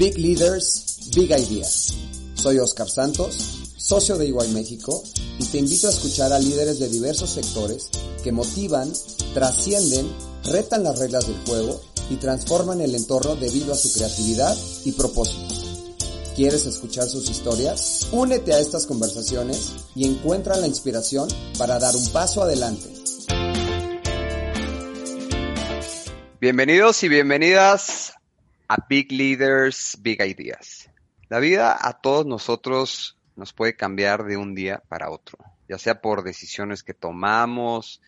Big Leaders, Big Ideas. Soy Oscar Santos, socio de Iguay México, y te invito a escuchar a líderes de diversos sectores que motivan, trascienden, retan las reglas del juego y transforman el entorno debido a su creatividad y propósito. ¿Quieres escuchar sus historias? Únete a estas conversaciones y encuentra la inspiración para dar un paso adelante. Bienvenidos y bienvenidas a Big Leaders, Big Ideas. La vida a todos nosotros nos puede cambiar de un día para otro, ya sea por decisiones que tomamos,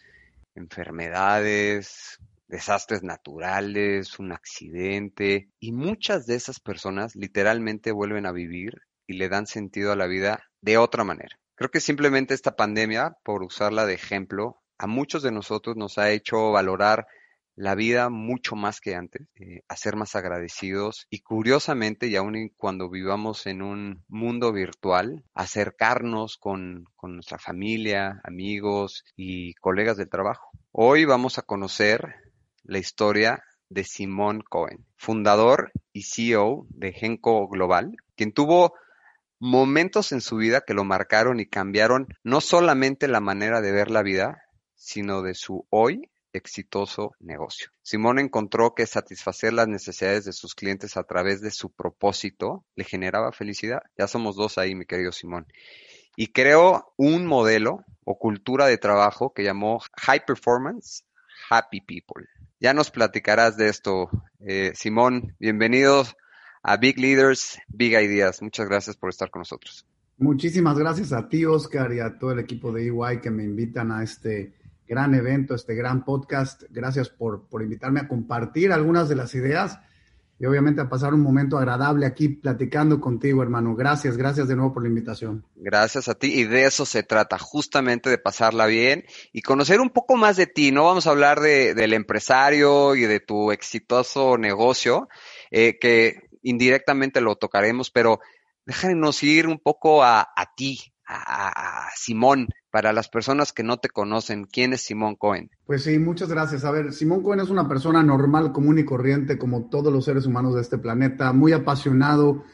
enfermedades, desastres naturales, un accidente, y muchas de esas personas literalmente vuelven a vivir y le dan sentido a la vida de otra manera. Creo que simplemente esta pandemia, por usarla de ejemplo, a muchos de nosotros nos ha hecho valorar la vida mucho más que antes, eh, a ser más agradecidos y curiosamente, y aún cuando vivamos en un mundo virtual, acercarnos con, con nuestra familia, amigos y colegas del trabajo. Hoy vamos a conocer la historia de Simón Cohen, fundador y CEO de Genco Global, quien tuvo momentos en su vida que lo marcaron y cambiaron no solamente la manera de ver la vida, sino de su hoy exitoso negocio. Simón encontró que satisfacer las necesidades de sus clientes a través de su propósito le generaba felicidad. Ya somos dos ahí, mi querido Simón. Y creó un modelo o cultura de trabajo que llamó High Performance Happy People. Ya nos platicarás de esto. Eh, Simón, bienvenidos a Big Leaders, Big Ideas. Muchas gracias por estar con nosotros. Muchísimas gracias a ti, Oscar, y a todo el equipo de EY que me invitan a este gran evento, este gran podcast. Gracias por, por invitarme a compartir algunas de las ideas y obviamente a pasar un momento agradable aquí platicando contigo, hermano. Gracias, gracias de nuevo por la invitación. Gracias a ti y de eso se trata, justamente de pasarla bien y conocer un poco más de ti. No vamos a hablar de, del empresario y de tu exitoso negocio, eh, que indirectamente lo tocaremos, pero déjanos ir un poco a, a ti, a, a, Simón, para las personas que no te conocen, ¿quién es Simón Cohen? Pues sí, muchas gracias. A ver, Simón Cohen es una persona normal, común y corriente, como todos los seres humanos de este planeta, muy apasionado,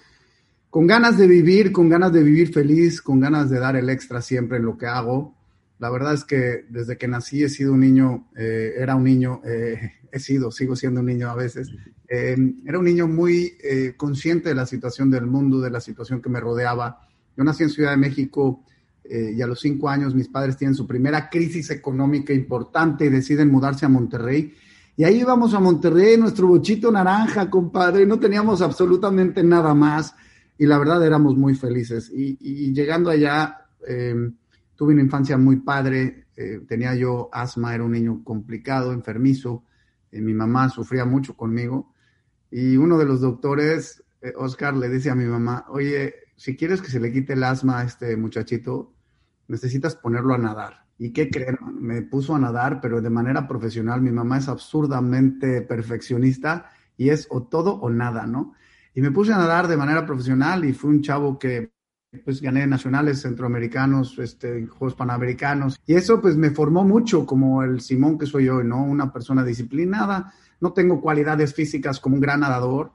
con ganas de vivir, con ganas de vivir feliz, con ganas de dar el extra siempre en lo que hago. La verdad es que desde que nací he sido un niño, eh, era un niño, eh, he sido, sigo siendo un niño a veces, eh, era un niño muy eh, consciente de la situación del mundo, de la situación que me rodeaba. Yo nací en Ciudad de México, eh, y a los cinco años mis padres tienen su primera crisis económica importante y deciden mudarse a Monterrey. Y ahí íbamos a Monterrey, nuestro bochito naranja, compadre, no teníamos absolutamente nada más y la verdad éramos muy felices. Y, llegando allá, eh, tuve una infancia muy padre, eh, tenía yo asma, era un niño complicado, enfermizo, eh, mi mamá sufría mucho conmigo y uno de los doctores, Oscar, le dice a mi mamá, oye, si quieres que se le quite el asma a este muchachito, necesitas ponerlo a nadar. ¿Y qué creen? Me puso a nadar, pero de manera profesional. Mi mamá es absurdamente perfeccionista y es o todo o nada, ¿no? Y me puse a nadar de manera profesional y fui un chavo que pues gané nacionales centroamericanos, este, Juegos Panamericanos. Y eso pues me formó mucho como el Simón que soy yo, ¿no? Una persona disciplinada. No tengo cualidades físicas como un gran nadador.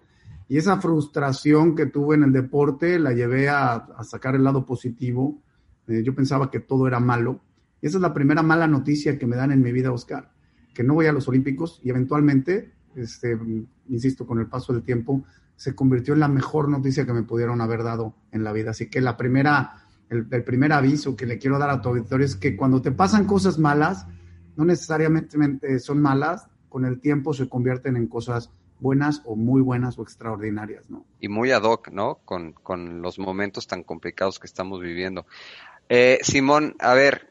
Y esa frustración que tuve en el deporte la llevé a sacar el lado positivo eh, yo pensaba que todo era malo. Esa es la primera mala noticia que me dan en mi vida, Oscar, que no voy a los Olímpicos y eventualmente, este, insisto, con el paso del tiempo, se convirtió en la mejor noticia que me pudieron haber dado en la vida. Así que la primera, el, el primer aviso que le quiero dar a tu auditorio es que cuando te pasan cosas malas, no necesariamente son malas, con el tiempo se convierten en cosas buenas o muy buenas o extraordinarias, ¿no? Y muy ad hoc, ¿no? Con, con los momentos tan complicados que estamos viviendo. Eh, Simón, a ver,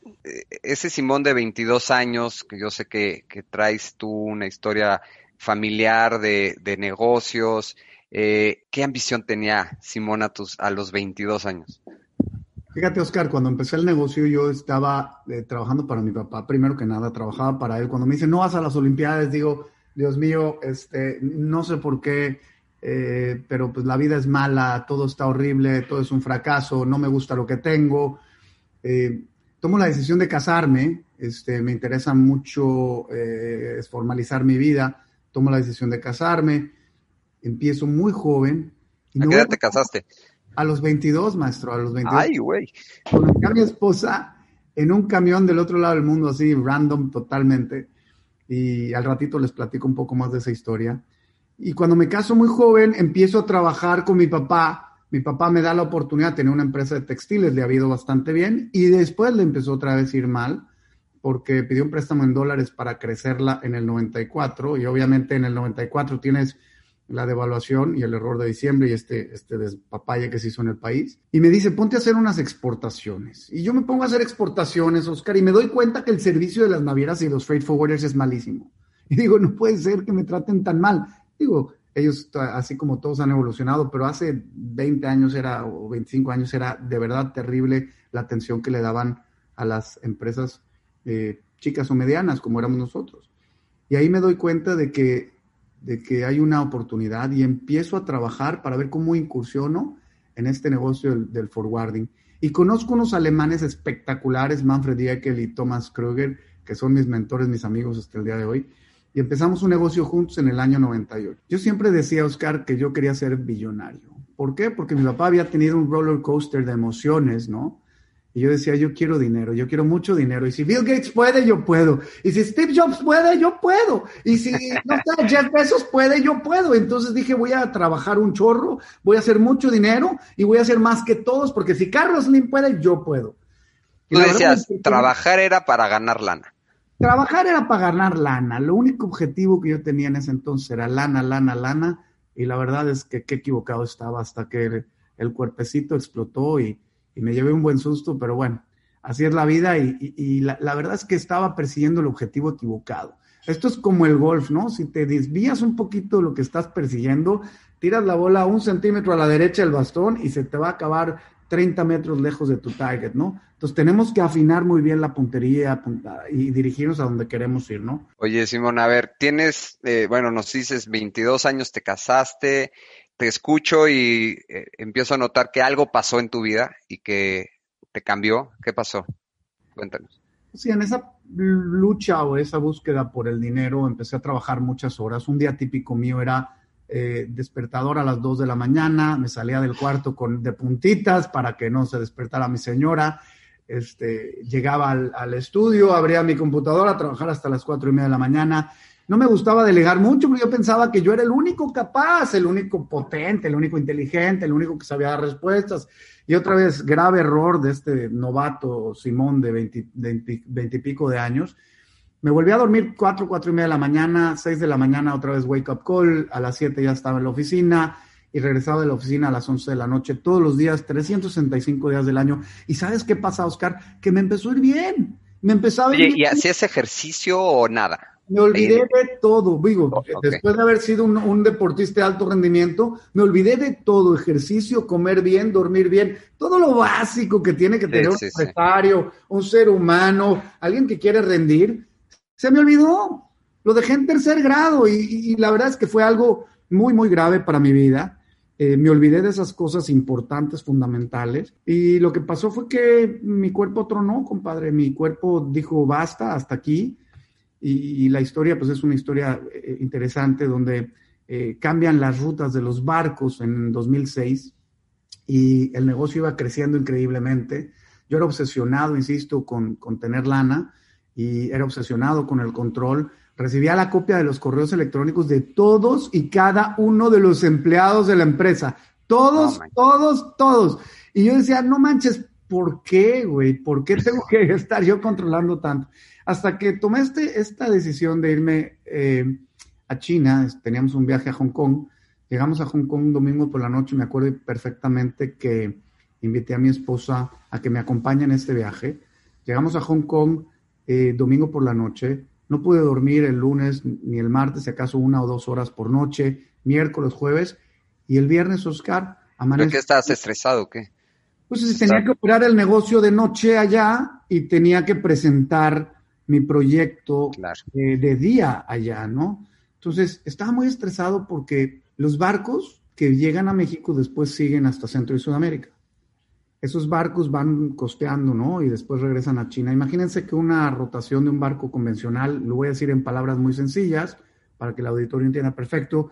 ese Simón de 22 años, que yo sé que, que traes tú una historia familiar de, de negocios, eh, ¿qué ambición tenía Simón a, tus, a los 22 años? Fíjate, Oscar, cuando empecé el negocio yo estaba eh, trabajando para mi papá, primero que nada, trabajaba para él. Cuando me dice, no vas a las Olimpiadas, digo, Dios mío, este, no sé por qué, eh, pero pues la vida es mala, todo está horrible, todo es un fracaso, no me gusta lo que tengo. Eh, tomo la decisión de casarme, este, me interesa mucho eh, formalizar mi vida, tomo la decisión de casarme, empiezo muy joven ¿A qué edad te casaste? A los 22, maestro, a los 22. Ay, güey. Conocí a mi esposa en un camión del otro lado del mundo, así, random totalmente. Y al ratito les platico un poco más de esa historia. Y cuando me caso muy joven, empiezo a trabajar con mi papá. Mi papá me da la oportunidad de tener una empresa de textiles, le ha ido bastante bien. Y después le empezó otra vez a ir mal, porque pidió un préstamo en dólares para crecerla en el 94. Y obviamente en el 94 tienes la devaluación y el error de diciembre y este, este despapalle que se hizo en el país. Y me dice, ponte a hacer unas exportaciones. Y yo me pongo a hacer exportaciones, Oscar, y me doy cuenta que el servicio de las navieras y los freight forwarders es malísimo. Y digo, no puede ser que me traten tan mal. Digo, ellos, así como todos han evolucionado, pero hace 20 años era, o 25 años era de verdad terrible la atención que le daban a las empresas eh, chicas o medianas, como éramos nosotros. Y ahí me doy cuenta de que de que hay una oportunidad y empiezo a trabajar para ver cómo incursiono en este negocio del, forwarding. Y conozco unos alemanes espectaculares, Manfred Diekel y Thomas Kruger, que son mis mentores, mis amigos hasta el día de hoy. Y empezamos un negocio juntos en el año 98. Yo siempre decía, Oscar, que yo quería ser billonario. ¿Por qué? Porque mi papá había tenido un roller coaster de emociones, ¿no? Y yo decía, yo quiero dinero, yo quiero mucho dinero. Y si Bill Gates puede, yo puedo. Y si Steve Jobs puede, yo puedo. Y si no sé, Jeff Bezos puede, yo puedo. Entonces dije, voy a trabajar un chorro, voy a hacer mucho dinero y voy a hacer más que todos, porque si Carlos Slim puede, yo puedo. Tú decías, trabajar era para ganar lana. Trabajar era para ganar lana. Lo único objetivo que yo tenía en ese entonces era lana, lana, lana. Y la verdad es que qué equivocado estaba hasta que el cuerpecito explotó y y me llevé un buen susto, pero bueno, así es la vida y, la, verdad es que estaba persiguiendo el objetivo equivocado. Esto es como el golf, ¿no? Si te desvías un poquito de lo que estás persiguiendo, tiras la bola un centímetro a la derecha del bastón y se te va a acabar 30 metros lejos de tu target, ¿no? Entonces tenemos que afinar muy bien la puntería y dirigirnos a donde queremos ir, ¿no? Oye, Simón, a ver, tienes, eh, bueno, nos dices 22 años, te casaste, te escucho y eh, empiezo a notar que algo pasó en tu vida y que te cambió. ¿Qué pasó? Cuéntanos. Sí, en esa lucha o esa búsqueda por el dinero empecé a trabajar muchas horas. Un día típico mío era eh, despertador a las 2 de la mañana, me salía del cuarto con de puntitas para que no se despertara mi señora. Este, llegaba al, estudio, abría mi computadora a trabajar hasta las 4 y media de la mañana no me gustaba delegar mucho porque yo pensaba que yo era el único capaz, el único potente, el único inteligente, el único que sabía dar respuestas. Y otra vez, grave error de este novato Simón de veintipico de años. Me volví a dormir cuatro, cuatro y media de la mañana, seis de la mañana, otra vez wake up call, a las siete ya estaba en la oficina y regresaba de la oficina a las once de la noche todos los días, 365 días del año. ¿Y sabes qué pasa, Oscar? Que me empezó a ir bien. Me empezaba a ir ¿y hacías ejercicio o nada? Me olvidé de todo, digo, después de haber sido un, deportista de alto rendimiento, me olvidé de todo, ejercicio, comer bien, dormir bien, todo lo básico que tiene que tener un empresario, un ser humano, alguien que quiere rendir, se me olvidó, lo dejé en tercer grado y, la verdad es que fue algo muy, muy grave para mi vida. Eh, me olvidé de esas cosas importantes, fundamentales. Y lo que pasó fue que mi cuerpo tronó, compadre. Mi cuerpo dijo, basta, hasta aquí. Y, la historia, pues es una historia eh, interesante donde eh, cambian las rutas de los barcos en 2006 y el negocio iba creciendo increíblemente. Yo era obsesionado, insisto, con, con tener lana y era obsesionado con el control. Recibía la copia de los correos electrónicos de todos y cada uno de los empleados de la empresa. Todos, todos, todos. Y yo decía, no manches, ¿por qué, güey? ¿Por qué tengo que estar yo controlando tanto? Hasta que tomé este, esta decisión de irme eh, a China, teníamos un viaje a Hong Kong, llegamos a Hong Kong un domingo por la noche, me acuerdo perfectamente que invité a mi esposa a que me acompañe en este viaje. Llegamos a Hong Kong eh, domingo por la noche, no pude dormir el lunes ni el martes, si acaso una o dos horas por noche, miércoles, jueves, y el viernes, Oscar, amaneció. ¿Por qué estabas estresado o qué? Pues tenía que operar el negocio de noche allá y tenía que presentar mi proyecto eh, de día allá, ¿no? Entonces, estaba muy estresado porque los barcos que llegan a México después siguen hasta Centro y Sudamérica. Esos barcos van costeando, ¿no? Y después regresan a China. Imagínense que una rotación de un barco convencional, lo voy a decir en palabras muy sencillas, para que el auditorio entienda perfecto,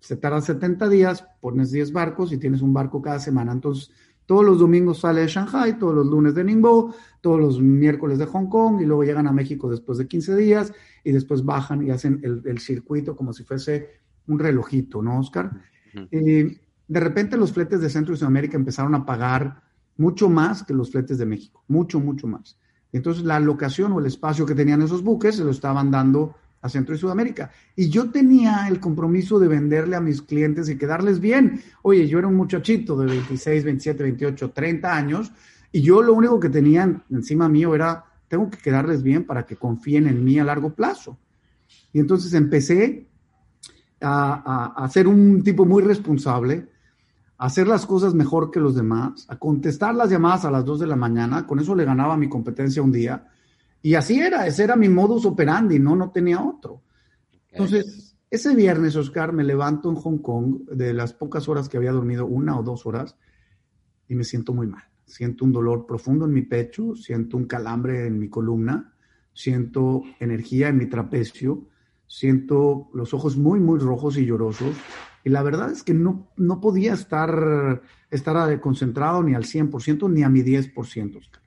se tarda 70 días, pones 10 barcos y tienes un barco cada semana. Entonces, todos los domingos sale de Shanghai, todos los lunes de Ningbo, todos los miércoles de Hong Kong y luego llegan a México después de 15 días y después bajan y hacen el, circuito como si fuese un relojito, ¿no, Oscar? Eh, de repente los fletes de Centro y Sudamérica empezaron a pagar mucho más que los fletes de México, mucho, mucho más. Entonces la locación o el espacio que tenían esos buques se lo estaban dando a Centro y Sudamérica. Y yo tenía el compromiso de venderle a mis clientes y quedarles bien. Oye, yo era un muchachito de 26, 27, 28, 30 años y yo lo único que tenía encima mío era, tengo que quedarles bien para que confíen en mí a largo plazo. Y entonces empecé a, a, a ser un tipo muy responsable, a hacer las cosas mejor que los demás, a contestar las llamadas a las 2 de la mañana. Con eso le ganaba mi competencia un día y así era, ese era mi modus operandi, no, no tenía otro. Entonces, ese viernes, Oscar, me levanto en Hong Kong de las pocas horas que había dormido, una o dos horas, y me siento muy mal. Siento un dolor profundo en mi pecho, siento un calambre en mi columna, siento energía en mi trapecio, siento los ojos muy, muy rojos y llorosos. Y la verdad es que no, no podía estar, estar concentrado ni al 100%, ni a mi 10%, Oscar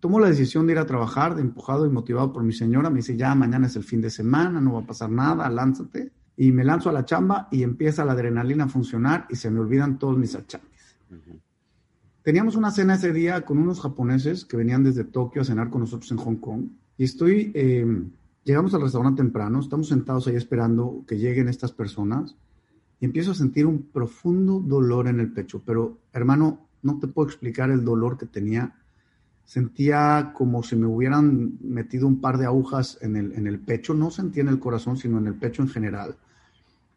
tomo la decisión de ir a trabajar, de empujado y motivado por mi señora. Me dice, ya, mañana es el fin de semana, no va a pasar nada, lánzate. Y me lanzo a la chamba y empieza la adrenalina a funcionar y se me olvidan todos mis achaques. Teníamos una cena ese día con unos japoneses que venían desde Tokio a cenar con nosotros en Hong Kong. Y estoy, em, llegamos al restaurante temprano, estamos sentados ahí esperando que lleguen estas personas y empiezo a sentir un profundo dolor en el pecho. Pero, hermano, no te puedo explicar el dolor que tenía sentía como si me hubieran metido un par de agujas en el, en el pecho, no sentía en el corazón, sino en el pecho en general.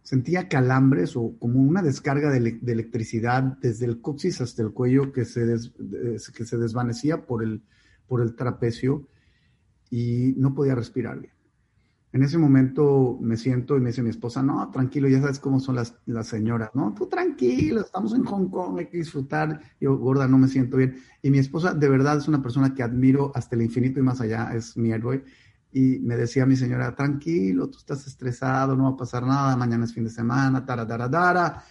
Sentía calambres o como una descarga de, electricidad desde el coxis hasta el cuello que se, que se desvanecía por el, por el trapecio y no podía respirar bien. En ese momento me siento y me dice mi esposa, no, tranquilo, ya sabes cómo son las, las señoras, ¿no? Tú tranquilo, estamos en Hong Kong, hay que disfrutar. Yo, gorda, no me siento bien. Y mi esposa de verdad es una persona que admiro hasta el infinito y más allá, es mi héroe. Y me decía mi señora, tranquilo, tú estás estresado, no va a pasar nada, mañana es fin de semana, tara.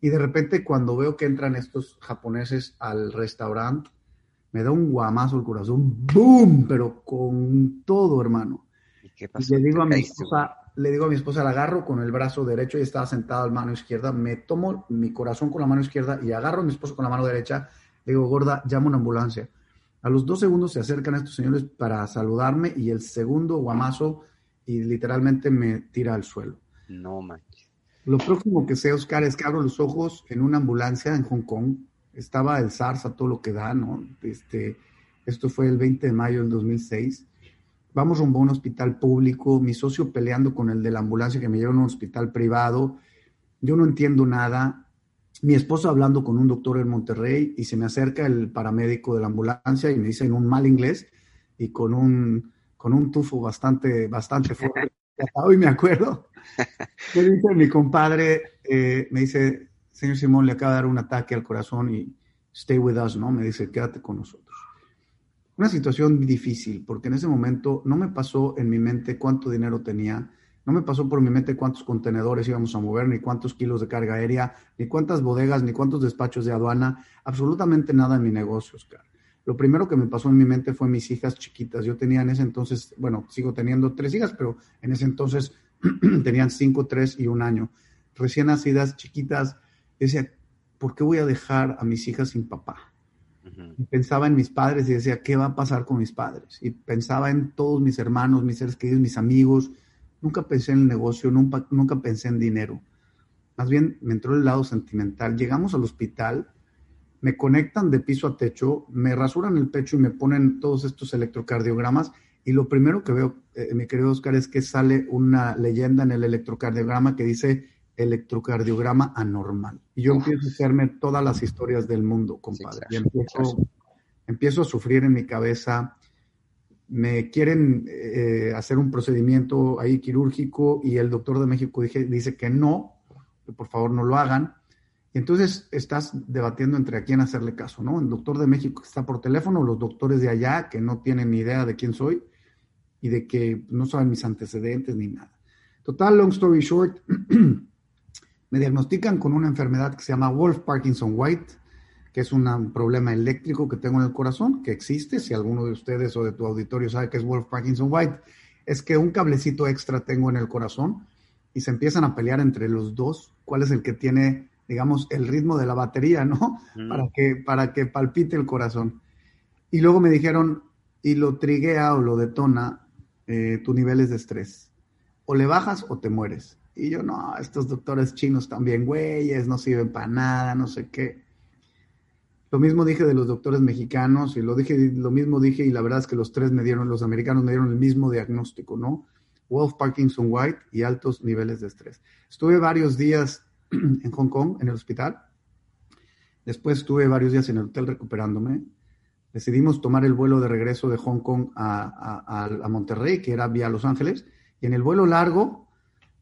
Y de repente cuando veo que entran estos japoneses al restaurante, me da un guamazo el corazón, ¡boom! Pero con todo, hermano le digo a mi esposa, le digo a mi esposa, la agarro con el brazo derecho y estaba sentada la mano izquierda, me tomo mi corazón con la mano izquierda y agarro a mi esposo con la mano derecha, le digo, gorda, llamo una ambulancia. A los dos segundos se acercan estos señores para saludarme y el segundo guamazo y literalmente me tira al suelo. No manches. Lo próximo que sé, Oscar, es que abro los ojos en una ambulancia en Hong Kong. Estaba el SARS a todo lo que da, ¿no? Este, esto fue el 20 de mayo del 2006 vamos rumbo a un hospital público, mi socio peleando con el de la ambulancia que me lleva a un hospital privado, yo no entiendo nada, mi esposo hablando con un doctor en Monterrey y se me acerca el paramédico de la ambulancia y me dice en un mal inglés y con un, con un tufo bastante, bastante fuerte. Hoy me acuerdo. Me dice mi compadre, eh, me dice, señor Simón, le acaba de dar un ataque al corazón y stay with us, ¿no? Me dice, quédate con nosotros una situación difícil, porque en ese momento no me pasó en mi mente cuánto dinero tenía, no me pasó por mi mente cuántos contenedores íbamos a mover, ni cuántos kilos de carga aérea, ni cuántas bodegas, ni cuántos despachos de aduana, absolutamente nada en mi negocio, Oscar. Lo primero que me pasó en mi mente fue mis hijas chiquitas. Yo tenía en ese entonces, bueno, sigo teniendo tres hijas, pero en ese entonces tenían cinco, tres y un año. Recién nacidas, chiquitas. Decía, ¿por qué voy a dejar a mis hijas sin papá? Pensaba en mis padres y decía, ¿qué va a pasar con mis padres? Y pensaba en todos mis hermanos, mis seres queridos, mis amigos. Nunca pensé en el negocio, nunca, nunca pensé en dinero. Más bien me entró el lado sentimental. Llegamos al hospital, me conectan de piso a techo, me rasuran el pecho y me ponen todos estos electrocardiogramas. Y lo primero que veo, eh, mi querido Oscar, es que sale una leyenda en el electrocardiograma que dice electrocardiograma anormal. Y yo empiezo a hacerme todas las historias del mundo, compadre. y empiezo, a sufrir en mi cabeza. Me quieren eh, hacer un procedimiento ahí quirúrgico y el doctor de México dice que no, que por favor no lo hagan. Y entonces estás debatiendo entre a quién hacerle caso, ¿no? El doctor de México está por teléfono, los doctores de allá que no tienen ni idea de quién soy y de que no saben mis antecedentes ni nada. Total, long story short, me diagnostican con una enfermedad que se llama Wolf Parkinson White, que es un problema eléctrico que tengo en el corazón, que existe, si alguno de ustedes o de tu auditorio sabe que es Wolf Parkinson White, es que un cablecito extra tengo en el corazón y se empiezan a pelear entre los dos, cuál es el que tiene, digamos, el ritmo de la batería, ¿no? Para, que, para que palpite el corazón. Y luego me dijeron, y lo triguea o lo detona eh, tus niveles de estrés. O le bajas o te mueres. Y yo, no, estos doctores chinos también, güeyes, no sirven para nada, no sé qué. Lo mismo dije de los doctores mexicanos y lo dije, lo mismo dije y la verdad es que los tres me dieron, los americanos me dieron el mismo diagnóstico, ¿no? Wolf Parkinson White y altos niveles de estrés. Estuve varios días en Hong Kong, en el hospital. Después estuve varios días en el hotel recuperándome. Decidimos tomar el vuelo de regreso de Hong Kong a, a Monterrey, que era vía Los Ángeles. Y en el vuelo largo,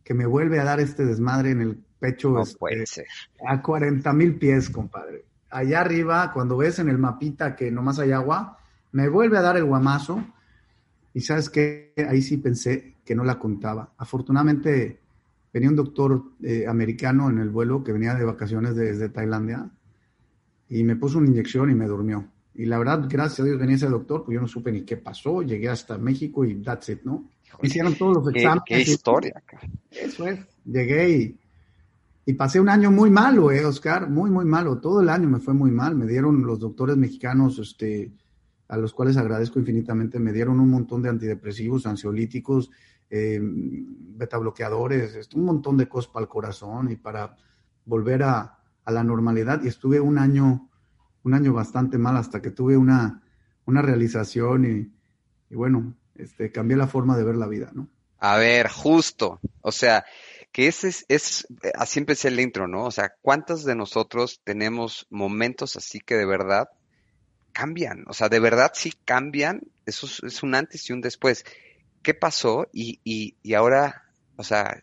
que me vuelve a dar este desmadre en el pecho. No este, puede ser. A 40 mil pies, compadre allá arriba, cuando ves en el mapita que nomás hay agua, me vuelve a dar el guamazo. Y sabes que ahí sí pensé que no la contaba. Afortunadamente venía un doctor eh, americano en el vuelo que venía de vacaciones desde Tailandia y me puso una inyección y me durmió. Y la verdad, gracias a Dios venía ese doctor, pues yo no supe ni qué pasó. Llegué hasta México y that's it, ¿no? Hicieron todos los exámenes. Qué, historia. Eso es. Llegué y y pasé un año muy malo, eh, Oscar, muy, muy malo. Todo el año me fue muy mal. Me dieron los doctores mexicanos, este, a los cuales agradezco infinitamente, me dieron un montón de antidepresivos, ansiolíticos, eh, beta bloqueadores, un montón de cosas para el corazón y para volver a, la normalidad. Y estuve un año, un año bastante mal hasta que tuve una, una realización y, y bueno, este, cambié la forma de ver la vida, ¿no? A ver, justo. O sea, que ese es, es, así empecé el intro, ¿no? O sea, ¿cuántos de nosotros tenemos momentos así que de verdad cambian? O sea, de verdad sí cambian, eso es, un antes y un después. ¿Qué pasó? Y, y, y ahora, o sea,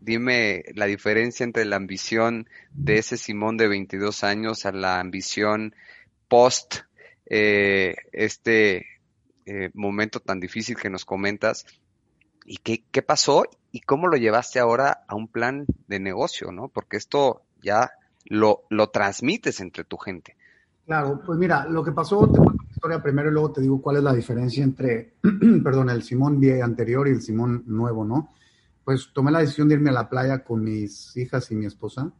dime la diferencia entre la ambición de ese Simón de 22 años a la ambición post eh, este eh, momento tan difícil que nos comentas. ¿Y qué, qué pasó? y cómo lo llevaste ahora a un plan de negocio, ¿no? Porque esto ya lo, lo transmites entre tu gente. Claro, pues mira, lo que pasó, te cuento la historia primero y luego te digo cuál es la diferencia entre, perdón, el Simón anterior y el Simón nuevo, ¿no? Pues tomé la decisión de irme a la playa con mis hijas y mi esposa.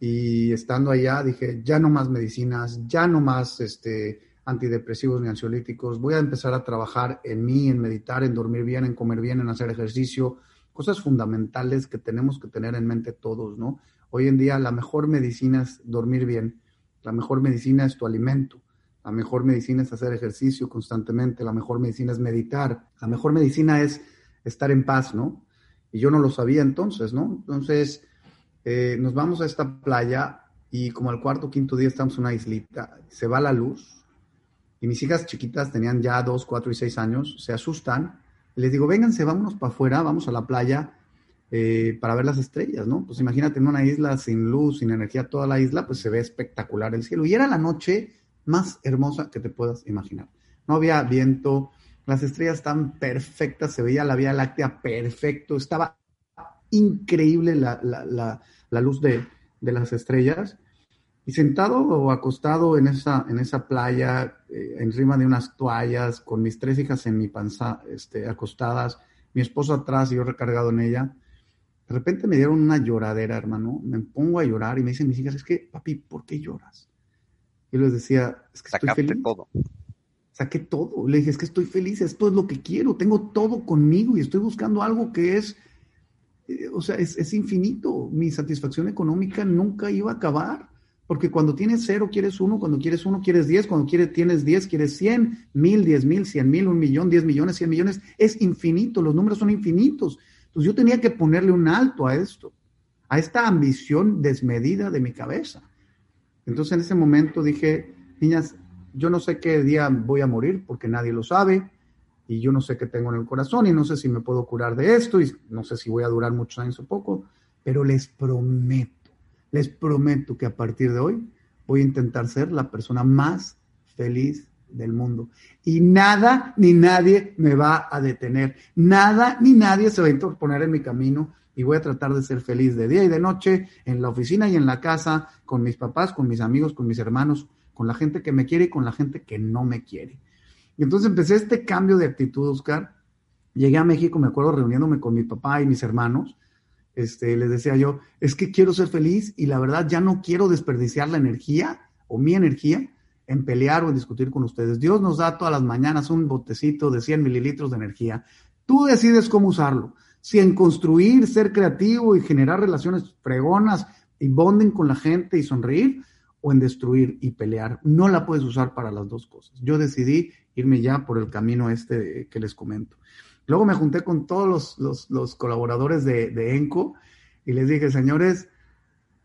Y estando allá dije, ya no más medicinas, ya no más este, antidepresivos ni ansiolíticos. Voy a empezar a trabajar en mí, en meditar, en dormir bien, en comer bien, en hacer ejercicio, cosas fundamentales que tenemos que tener en mente todos, ¿no? Hoy en día la mejor medicina es dormir bien, la mejor medicina es tu alimento, la mejor medicina es hacer ejercicio constantemente, la mejor medicina es meditar, la mejor medicina es estar en paz, ¿no? Y yo no lo sabía entonces, ¿no? Entonces eh, nos vamos a esta playa y como al cuarto o quinto día estamos en una islita, se va la luz y mis hijas chiquitas tenían ya dos, cuatro y seis años, se asustan les digo, vénganse, vámonos para afuera, vamos a la playa eh, para ver las estrellas, ¿no? Pues imagínate en una isla sin luz, sin energía, toda la isla, pues se ve espectacular el cielo. Y era la noche más hermosa que te puedas imaginar. No había viento, las estrellas estaban perfectas, se veía la Vía Láctea perfecto, estaba increíble la, luz de, de las estrellas. Y sentado o acostado en esa, en esa playa, eh, encima de unas toallas, con mis tres hijas en mi panza, este, acostadas, mi esposo atrás y yo recargado en ella, de repente me dieron una lloradera, hermano. Me pongo a llorar y me dicen mis hijas, es que, papi, ¿por qué lloras? Yo les decía, es que estoy feliz. todo. Saqué todo. Le dije, es que estoy feliz, esto es lo que quiero, tengo todo conmigo y estoy buscando algo que es, eh, o sea, es, es infinito. Mi satisfacción económica nunca iba a acabar. Porque cuando tienes cero, quieres uno, cuando quieres uno, quieres diez, cuando quieres, tienes diez, quieres cien, mil, diez mil, cien mil, un millón, diez millones, cien millones. Es infinito, los números son infinitos. Entonces yo tenía que ponerle un alto a esto, a esta ambición desmedida de mi cabeza. Entonces en ese momento dije, niñas, yo no sé qué día voy a morir porque nadie lo sabe y yo no sé qué tengo en el corazón y no sé si me puedo curar de esto y no sé si voy a durar muchos años o poco, pero les prometo les prometo que a partir de hoy voy a intentar ser la persona más feliz del mundo. Y nada ni nadie me va a detener. Nada ni nadie se va a interponer en mi camino y voy a tratar de ser feliz de día y de noche, en la oficina y en la casa, con mis papás, con mis amigos, con mis hermanos, con la gente que me quiere y con la gente que no me quiere. Y entonces empecé este cambio de actitud, Oscar. Llegué a México, me acuerdo, reuniéndome con mi papá y mis hermanos. Este, les decía yo, es que quiero ser feliz y la verdad ya no quiero desperdiciar la energía o mi energía en pelear o en discutir con ustedes. Dios nos da todas las mañanas un botecito de 100 mililitros de energía. Tú decides cómo usarlo si en construir, ser creativo y generar relaciones fregonas y bonden con la gente y sonreír, o en destruir y pelear. No la puedes usar para las dos cosas. Yo decidí irme ya por el camino este que les comento. Luego me junté con todos los, colaboradores de, de, ENCO y les dije, señores,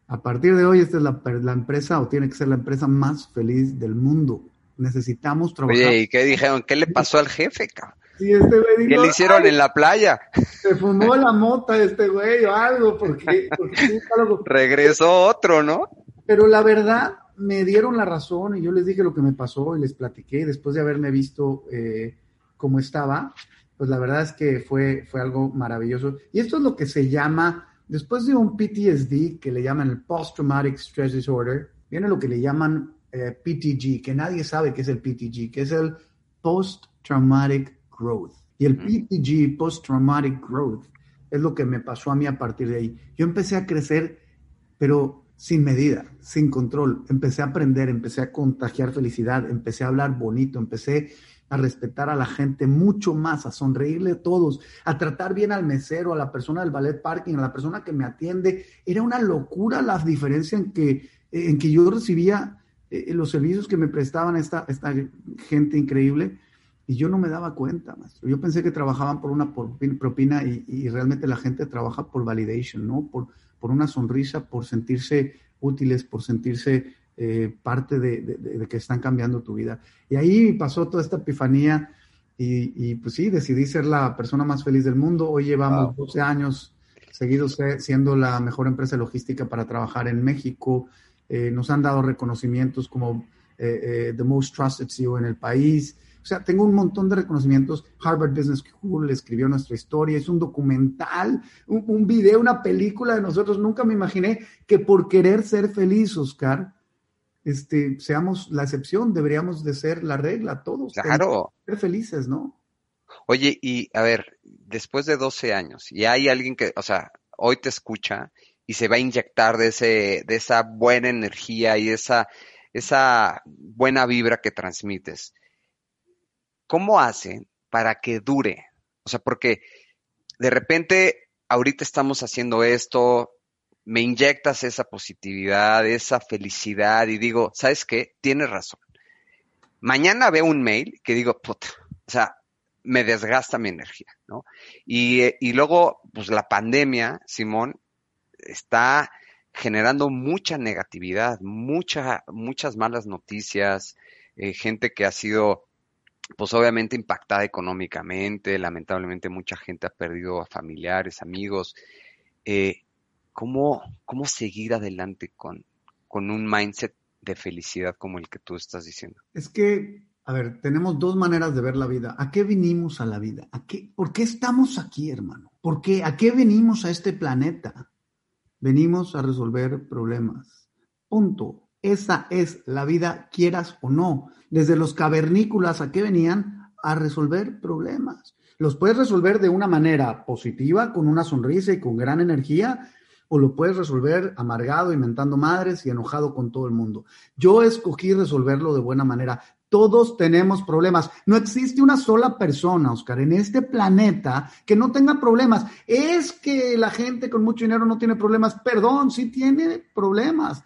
a partir de hoy esta es la, la, empresa o tiene que ser la empresa más feliz del mundo. Necesitamos trabajar. Oye, ¿y qué dijeron? ¿Qué le pasó al jefe, cabrón? este ¿Qué le hicieron en la playa? Se fumó la mota este güey o algo, porque, regresó otro, ¿no? Pero la verdad, me dieron la razón y yo les dije lo que me pasó y les platiqué después de haberme visto eh, cómo estaba, pues la verdad es que fue, fue algo maravilloso. Y esto es lo que se llama, después de un PTSD, que le llaman el Post Traumatic Stress Disorder, viene lo que le llaman eh, PTG, que nadie sabe qué es el PTG, que es el Post Traumatic Growth. Y el PTG, Post Traumatic Growth, es lo que me pasó a mí a partir de ahí. Yo empecé a crecer, pero sin medida, sin control. Empecé a aprender, empecé a contagiar felicidad, empecé a hablar bonito, empecé a respetar a la gente mucho más, a sonreírle a todos, a tratar bien al mesero, a la persona del ballet parking, a la persona que me atiende. Era una locura la diferencia en que, en que yo recibía eh, los servicios que me prestaban esta, esta gente increíble y yo no me daba cuenta, maestro. Yo pensé que trabajaban por una propina y, realmente la gente trabaja por validation, ¿no? Por, por una sonrisa, por sentirse útiles, por sentirse eh, parte de, que están cambiando tu vida. Y ahí pasó toda esta epifanía y, pues sí, decidí ser la persona más feliz del mundo. Hoy llevamos 12 años seguidos siendo la mejor empresa logística para trabajar en México. Eh, nos han dado reconocimientos como eh, The Most Trusted CEO en el país. O sea, tengo un montón de reconocimientos. Harvard Business School escribió nuestra historia, es un documental, un, video, una película de nosotros. Nunca me imaginé que por querer ser feliz, Oscar, este, seamos la excepción, deberíamos de ser la regla, todos. Claro. Ser felices, ¿no? Oye, y a ver, después de 12 años, y hay alguien que, o sea, hoy te escucha y se va a inyectar de, ese, de esa buena energía y esa, esa buena vibra que transmites. ¿cómo hacen para que dure? O sea, porque de repente ahorita estamos haciendo esto, me inyectas esa positividad, esa felicidad y digo, ¿sabes qué? Tienes razón. Mañana veo un mail que digo, puta, o sea, me desgasta mi energía, ¿no? Y, y luego, pues la pandemia, Simón, está generando mucha negatividad, mucha, muchas malas noticias, eh, gente que ha sido pues obviamente impactada económicamente, lamentablemente mucha gente ha perdido a familiares, amigos. Eh, ¿cómo, ¿Cómo seguir adelante con, con un mindset de felicidad como el que tú estás diciendo? Es que, a ver, tenemos dos maneras de ver la vida. ¿A qué vinimos a la vida? ¿A qué, ¿Por qué estamos aquí, hermano? ¿Por qué? ¿A qué venimos a este planeta? Venimos a resolver problemas. Punto. Esa es la vida, quieras o no. Desde los cavernícolas, ¿a qué venían? A resolver problemas. Los puedes resolver de una manera positiva, con una sonrisa y con gran energía, o lo puedes resolver amargado, inventando madres y enojado con todo el mundo. Yo escogí resolverlo de buena manera. Todos tenemos problemas. No existe una sola persona, Oscar, en este planeta que no tenga problemas. Es que la gente con mucho dinero no tiene problemas. Perdón, sí tiene problemas.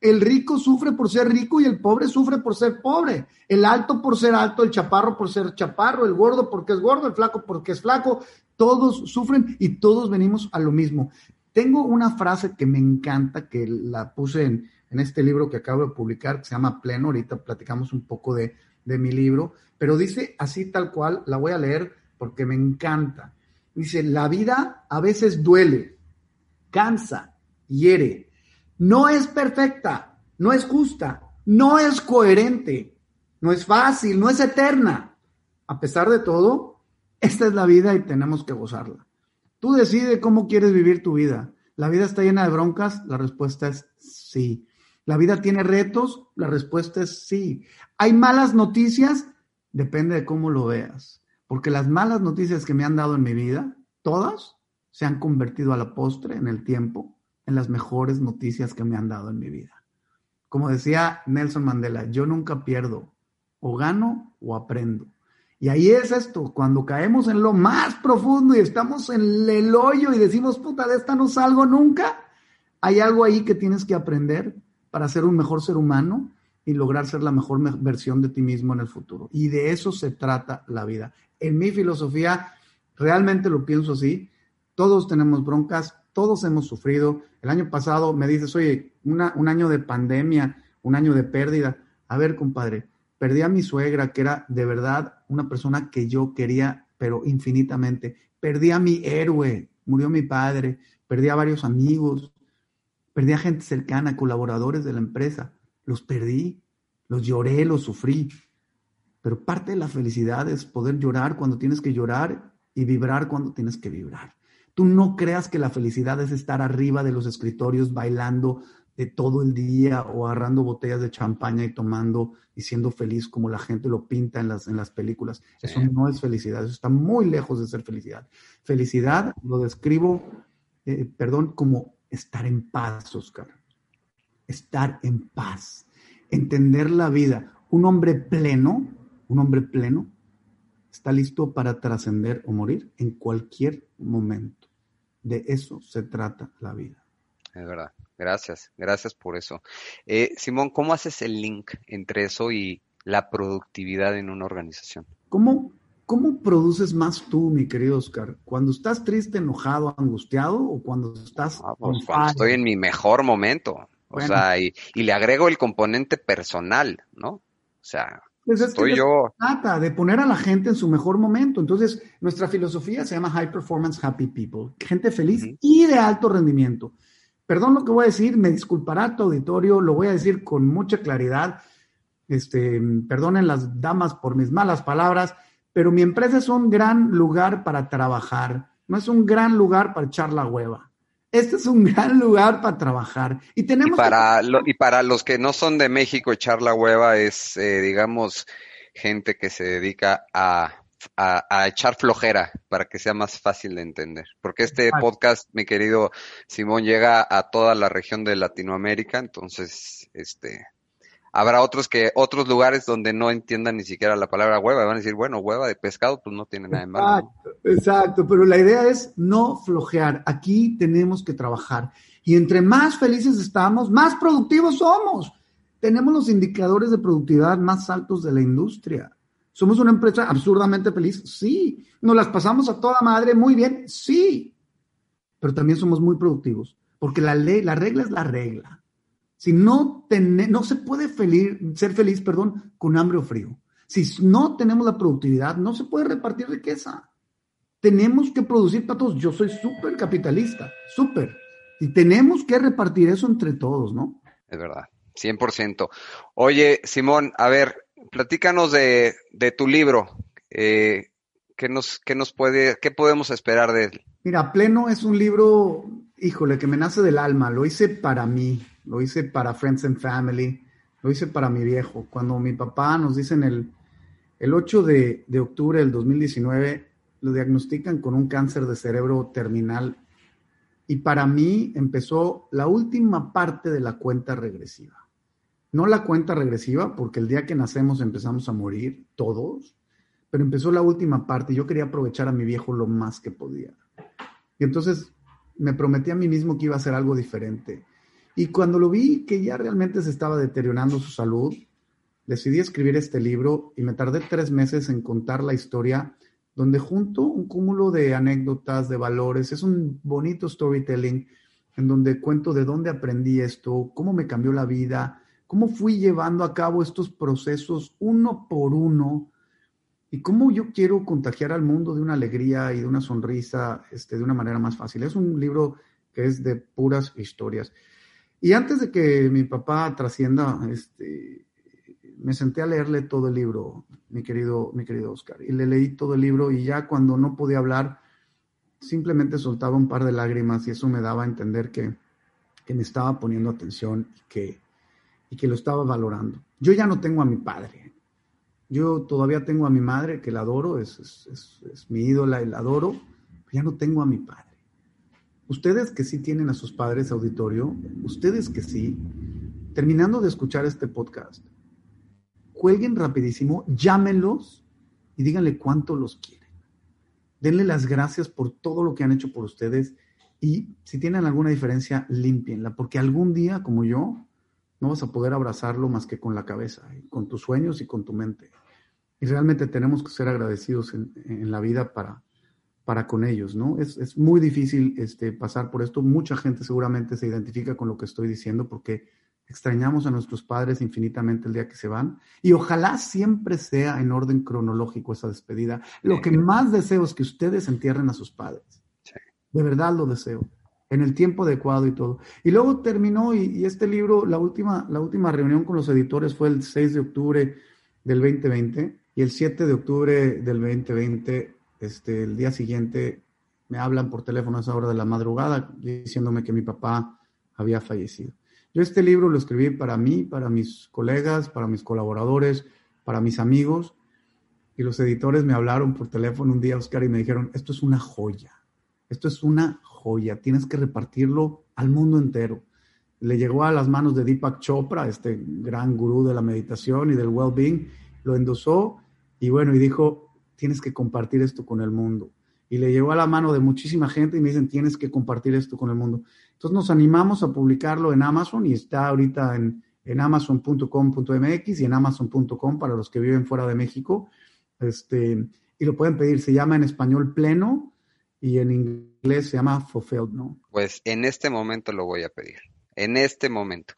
El rico sufre por ser rico y el pobre sufre por ser pobre. El alto por ser alto, el chaparro por ser chaparro, el gordo porque es gordo, el flaco porque es flaco. Todos sufren y todos venimos a lo mismo. Tengo una frase que me encanta, que la puse en, este libro que acabo de publicar, que se llama Pleno. Ahorita platicamos un poco de, de mi libro, pero dice así tal cual, la voy a leer porque me encanta. Dice, la vida a veces duele, cansa, hiere, no es perfecta, no es justa, no es coherente, no es fácil, no es eterna. A pesar de todo, esta es la vida y tenemos que gozarla. Tú decides cómo quieres vivir tu vida. ¿La vida está llena de broncas? La respuesta es sí. ¿La vida tiene retos? La respuesta es sí. ¿Hay malas noticias? Depende de cómo lo veas. Porque las malas noticias que me han dado en mi vida, todas, se han convertido a la postre en el tiempo en las mejores noticias que me han dado en mi vida. Como decía Nelson Mandela, yo nunca pierdo, o gano o aprendo. Y ahí es esto, cuando caemos en lo más profundo y estamos en el hoyo y decimos, puta, de esta no salgo nunca, hay algo ahí que tienes que aprender para ser un mejor ser humano y lograr ser la mejor versión de ti mismo en el futuro. Y de eso se trata la vida. En mi filosofía, realmente lo pienso así, todos tenemos broncas, todos hemos sufrido. El año pasado me dices, oye, un año de pandemia, un año de pérdida. A ver, compadre, Perdí a mi suegra, que era de verdad una persona que yo quería, pero infinitamente. Perdí a mi héroe, murió mi padre, perdí a varios amigos, perdí a gente cercana, colaboradores de la empresa. Los perdí, los lloré, los sufrí. Pero parte de la felicidad es poder llorar cuando tienes que llorar y vibrar cuando tienes que vibrar. Tú no creas que la felicidad es estar arriba de los escritorios bailando de todo el día o agarrando botellas de champaña y tomando y siendo feliz como la gente lo pinta en las, en las películas. Eso no es felicidad, eso está muy lejos de ser felicidad. Felicidad lo describo, eh, perdón, como estar en paz, Oscar. Estar en paz, entender la vida. Un hombre pleno, un hombre pleno, está listo para trascender o morir en cualquier momento. De eso se trata la vida. Es verdad. Gracias, gracias por eso. Eh, Simón, ¿cómo haces el link entre eso y la productividad en una organización? ¿Cómo, cómo produces más tú, mi querido Oscar? ¿Cuando estás triste, enojado, angustiado o cuando estás... Ah, pues cuando estoy en mi mejor momento. O sea, y, le agrego el componente personal, ¿no? O sea, pues estoy yo... Trata de poner a la gente en su mejor momento. Entonces, nuestra filosofía se llama High Performance Happy People, gente feliz y de alto rendimiento. Perdón lo que voy a decir, me disculpará tu auditorio, lo voy a decir con mucha claridad. Este, perdonen las damas por mis malas palabras, pero mi empresa es un gran lugar para trabajar, no es un gran lugar para echar la hueva. Este es un gran lugar para trabajar. Y tenemos. para, y para los que no son de México, echar la hueva es, eh, digamos, gente que se dedica a a, echar flojera para que sea más fácil de entender. Porque este podcast, mi querido Simón, llega a toda la región de Latinoamérica, entonces, este, habrá otros que, otros lugares donde no entiendan ni siquiera la palabra hueva, van a decir, bueno, hueva de pescado, pues no tiene nada de malo. Exacto, exacto, pero la idea es no flojear. Aquí tenemos que trabajar. Y entre más felices estamos, más productivos somos. Tenemos los indicadores de productividad más altos de la industria. ¿Somos una empresa absurdamente feliz? Sí. ¿Nos las pasamos a toda madre muy bien? Sí. Pero también somos muy productivos, porque la ley, la regla es la regla. Si no, no se puede ser feliz, perdón, con hambre o frío. Si no tenemos la productividad, no se puede repartir riqueza. Tenemos que producir para todos. Yo soy súper capitalista, súper. Y tenemos que repartir eso entre todos, ¿no? Es verdad, 100%. Oye, Simón, a ver, platícanos de, tu libro. Eh, ¿qué, nos, qué nos puede, qué podemos esperar de él? Mira, Pleno es un libro, híjole, que me nace del alma. Lo hice para mí, lo hice para Friends and Family, lo hice para mi viejo. Cuando mi papá nos dicen el, el 8 de, de octubre del 2019, lo diagnostican con un cáncer de cerebro terminal. Y para mí empezó la última parte de la cuenta regresiva no la cuenta regresiva, porque el día que nacemos empezamos a morir todos, pero empezó la última parte y yo quería aprovechar a mi viejo lo más que podía. Y entonces me prometí a mí mismo que iba a hacer algo diferente. Y cuando lo vi que ya realmente se estaba deteriorando su salud, decidí escribir este libro y me tardé tres meses en contar la historia donde junto un cúmulo de anécdotas, de valores, es un bonito storytelling en donde cuento de dónde aprendí esto, cómo me cambió la vida, cómo fui llevando a cabo estos procesos uno por uno y cómo yo quiero contagiar al mundo de una alegría y de una sonrisa este, de una manera más fácil. Es un libro que es de puras historias. Y antes de que mi papá trascienda, este, me senté a leerle todo el libro, mi querido, mi querido Oscar, y le leí todo el libro y ya cuando no podía hablar, simplemente soltaba un par de lágrimas y eso me daba a entender que, que me estaba poniendo atención y que, y que lo estaba valorando. Yo ya no tengo a mi padre. Yo todavía tengo a mi madre, que la adoro, es, es, es, mi ídola y la adoro, ya no tengo a mi padre. Ustedes que sí tienen a sus padres auditorio, ustedes que sí, terminando de escuchar este podcast, cuelguen rapidísimo, llámenlos y díganle cuánto los quieren. Denle las gracias por todo lo que han hecho por ustedes y si tienen alguna diferencia, límpienla, porque algún día, como yo, no vas a poder abrazarlo más que con la cabeza, con tus sueños y con tu mente. Y realmente tenemos que ser agradecidos en, en la vida para, para con ellos, ¿no? Es, es, muy difícil este, pasar por esto. Mucha gente seguramente se identifica con lo que estoy diciendo porque extrañamos a nuestros padres infinitamente el día que se van. Y ojalá siempre sea en orden cronológico esa despedida. Lo que más deseo es que ustedes entierren a sus padres. De verdad lo deseo en el tiempo adecuado y todo. Y luego terminó y, este libro, la última, la última reunión con los editores fue el 6 de octubre del 2020 y el 7 de octubre del 2020, este, el día siguiente, me hablan por teléfono a esa hora de la madrugada diciéndome que mi papá había fallecido. Yo este libro lo escribí para mí, para mis colegas, para mis colaboradores, para mis amigos, y los editores me hablaron por teléfono un día, Oscar, y me dijeron, esto es una joya, esto es una joya, tienes que repartirlo al mundo entero. Le llegó a las manos de Deepak Chopra, este gran gurú de la meditación y del well-being, lo endosó y bueno, y dijo, tienes que compartir esto con el mundo. Y le llegó a la mano de muchísima gente y me dicen, tienes que compartir esto con el mundo. Entonces nos animamos a publicarlo en Amazon y está ahorita en, en amazon.com.mx y en amazon.com para los que viven fuera de México. Este, y lo pueden pedir, se llama en español pleno y en inglés se llama fulfilled, ¿no? Pues en este momento lo voy a pedir, en este momento.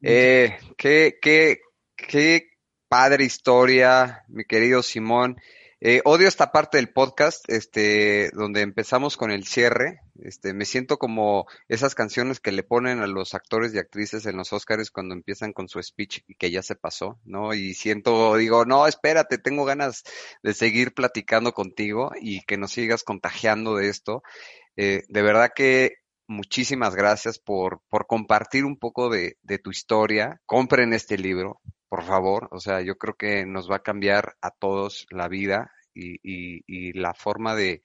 Eh, qué, qué, qué padre historia, mi querido Simón. Eh, odio esta parte del podcast, este, donde empezamos con el cierre. Este, me siento como esas canciones que le ponen a los actores y actrices en los Oscars cuando empiezan con su speech y que ya se pasó, ¿no? Y siento, digo, no, espérate, tengo ganas de seguir platicando contigo y que nos sigas contagiando de esto. Eh, de verdad que muchísimas gracias por, por compartir un poco de, de tu historia. Compren este libro, por favor. O sea, yo creo que nos va a cambiar a todos la vida y, y, la forma de,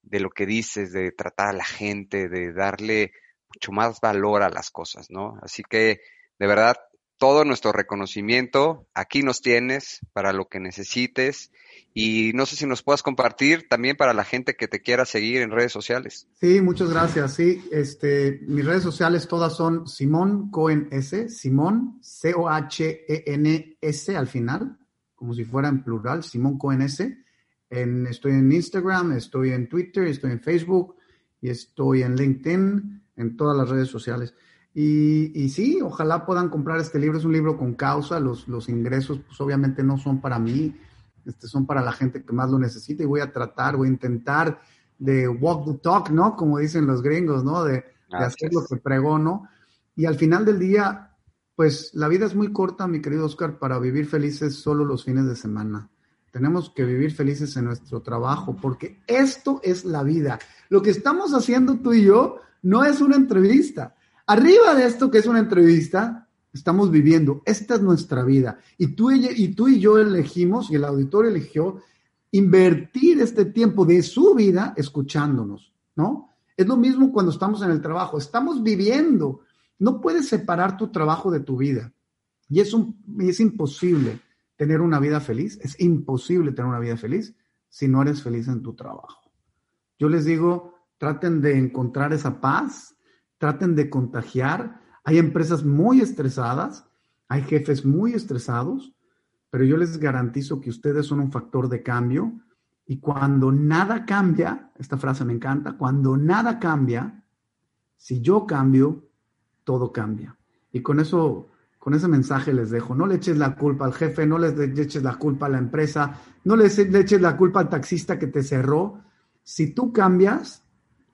de, lo que dices, de tratar a la gente, de darle mucho más valor a las cosas, ¿no? Así que, de verdad, todo nuestro reconocimiento, aquí nos tienes para lo que necesites y no sé si nos puedas compartir también para la gente que te quiera seguir en redes sociales. Sí, muchas gracias. Sí, este, mis redes sociales todas son Simón Cohen S, Simón C-O-H-E-N-S al final, como si fuera en plural, Simón Cohen S. En, estoy en Instagram, estoy en Twitter, estoy en Facebook y estoy en LinkedIn, en todas las redes sociales. Y, y, sí, ojalá puedan comprar este libro. Es un libro con causa. Los, los ingresos, pues obviamente no son para mí este, son para la gente que más lo necesita y voy a tratar, voy a intentar de walk the talk, ¿no? Como dicen los gringos, ¿no? De, hacer lo que pregono. Y al final del día, pues la vida es muy corta, mi querido Oscar, para vivir felices solo los fines de semana. Tenemos que vivir felices en nuestro trabajo, porque esto es la vida. Lo que estamos haciendo tú y yo no es una entrevista. Arriba de esto que es una entrevista, estamos viviendo. Esta es nuestra vida. Y tú, y yo elegimos, y el auditorio eligió, invertir este tiempo de su vida escuchándonos, ¿no? Es lo mismo cuando estamos en el trabajo. Estamos viviendo. No puedes separar tu trabajo de tu vida. Y es imposible tener una vida feliz. Es imposible tener una vida feliz si no eres feliz en tu trabajo. Yo les digo, traten de encontrar esa paz, traten de contagiar hay empresas muy estresadas, hay jefes muy estresados, pero yo les garantizo que ustedes son un factor de cambio y cuando nada cambia, esta frase me encanta, cuando nada cambia, si yo cambio, todo cambia. Y con eso, con ese mensaje les dejo, no le eches la culpa al jefe, no le eches la culpa a la empresa, no le eches la culpa al taxista que te cerró. Si tú cambias,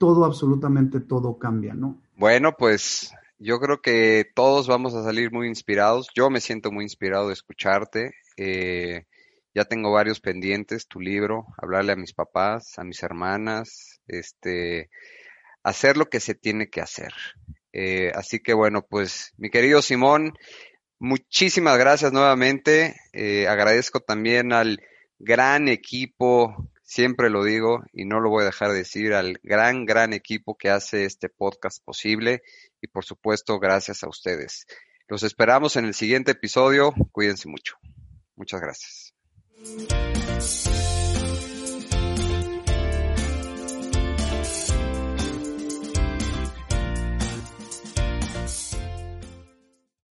todo, absolutamente todo cambia, ¿no? Bueno, pues Yo creo que todos vamos a salir muy inspirados. Yo me siento muy inspirado de escucharte. Eh, ya tengo varios pendientes, tu libro, hablarle a mis papás, a mis hermanas, este, hacer lo que se tiene que hacer. Eh, así que bueno, pues mi querido Simón, muchísimas gracias nuevamente. Eh, agradezco también al gran equipo, siempre lo digo y no lo voy a dejar de decir, al gran, gran equipo que hace este podcast posible y por supuesto gracias a ustedes. Los esperamos en el siguiente episodio. Cuídense mucho. Muchas gracias.